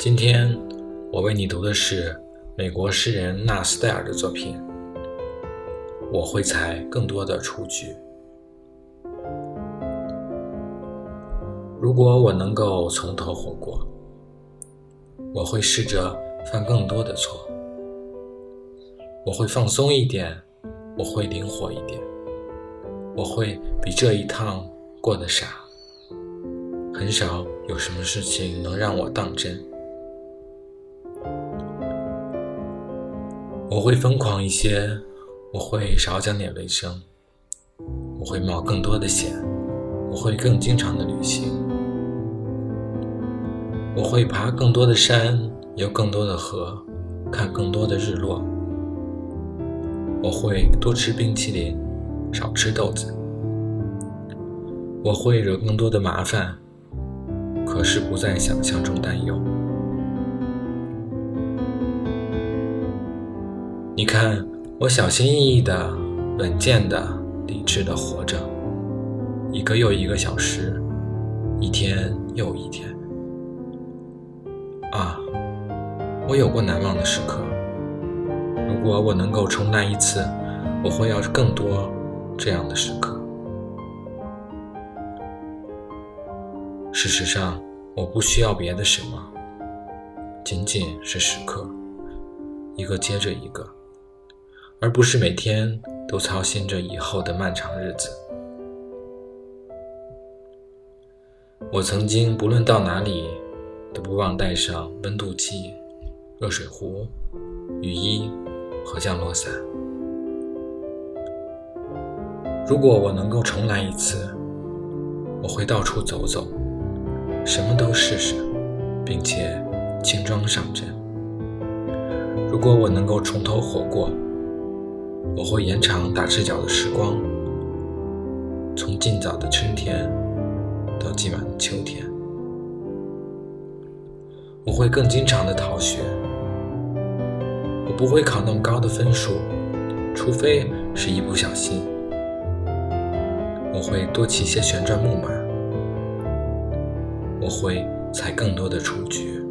今天我为你读的是美国诗人纳斯戴尔的作品。我会采更多的雏菊。如果我能够从头活过，我会试着犯更多的错。我会放松一点，我会灵活一点，我会比这一趟过得傻。很少有什么事情能让我当真。我会疯狂一些，我会少讲点卫生，我会冒更多的险，我会更经常的旅行，我会爬更多的山，游更多的河，看更多的日落。我会多吃冰淇淋，少吃豆子。我会惹更多的麻烦，可是不在想象中担忧。你看，我小心翼翼的、稳健的、理智的活着，一个又一个小时，一天又一天。啊，我有过难忘的时刻。如果我能够重来一次，我会要更多这样的时刻。事实上，我不需要别的什么，仅仅是时刻，一个接着一个。而不是每天都操心着以后的漫长日子。我曾经不论到哪里，都不忘带上温度计、热水壶、雨衣和降落伞。如果我能够重来一次，我会到处走走，什么都试试，并且轻装上阵。如果我能够重头活过，我会延长打赤脚的时光，从尽早的春天到今晚的秋天。我会更经常的逃学，我不会考那么高的分数，除非是一不小心。我会多骑些旋转木马，我会采更多的雏菊。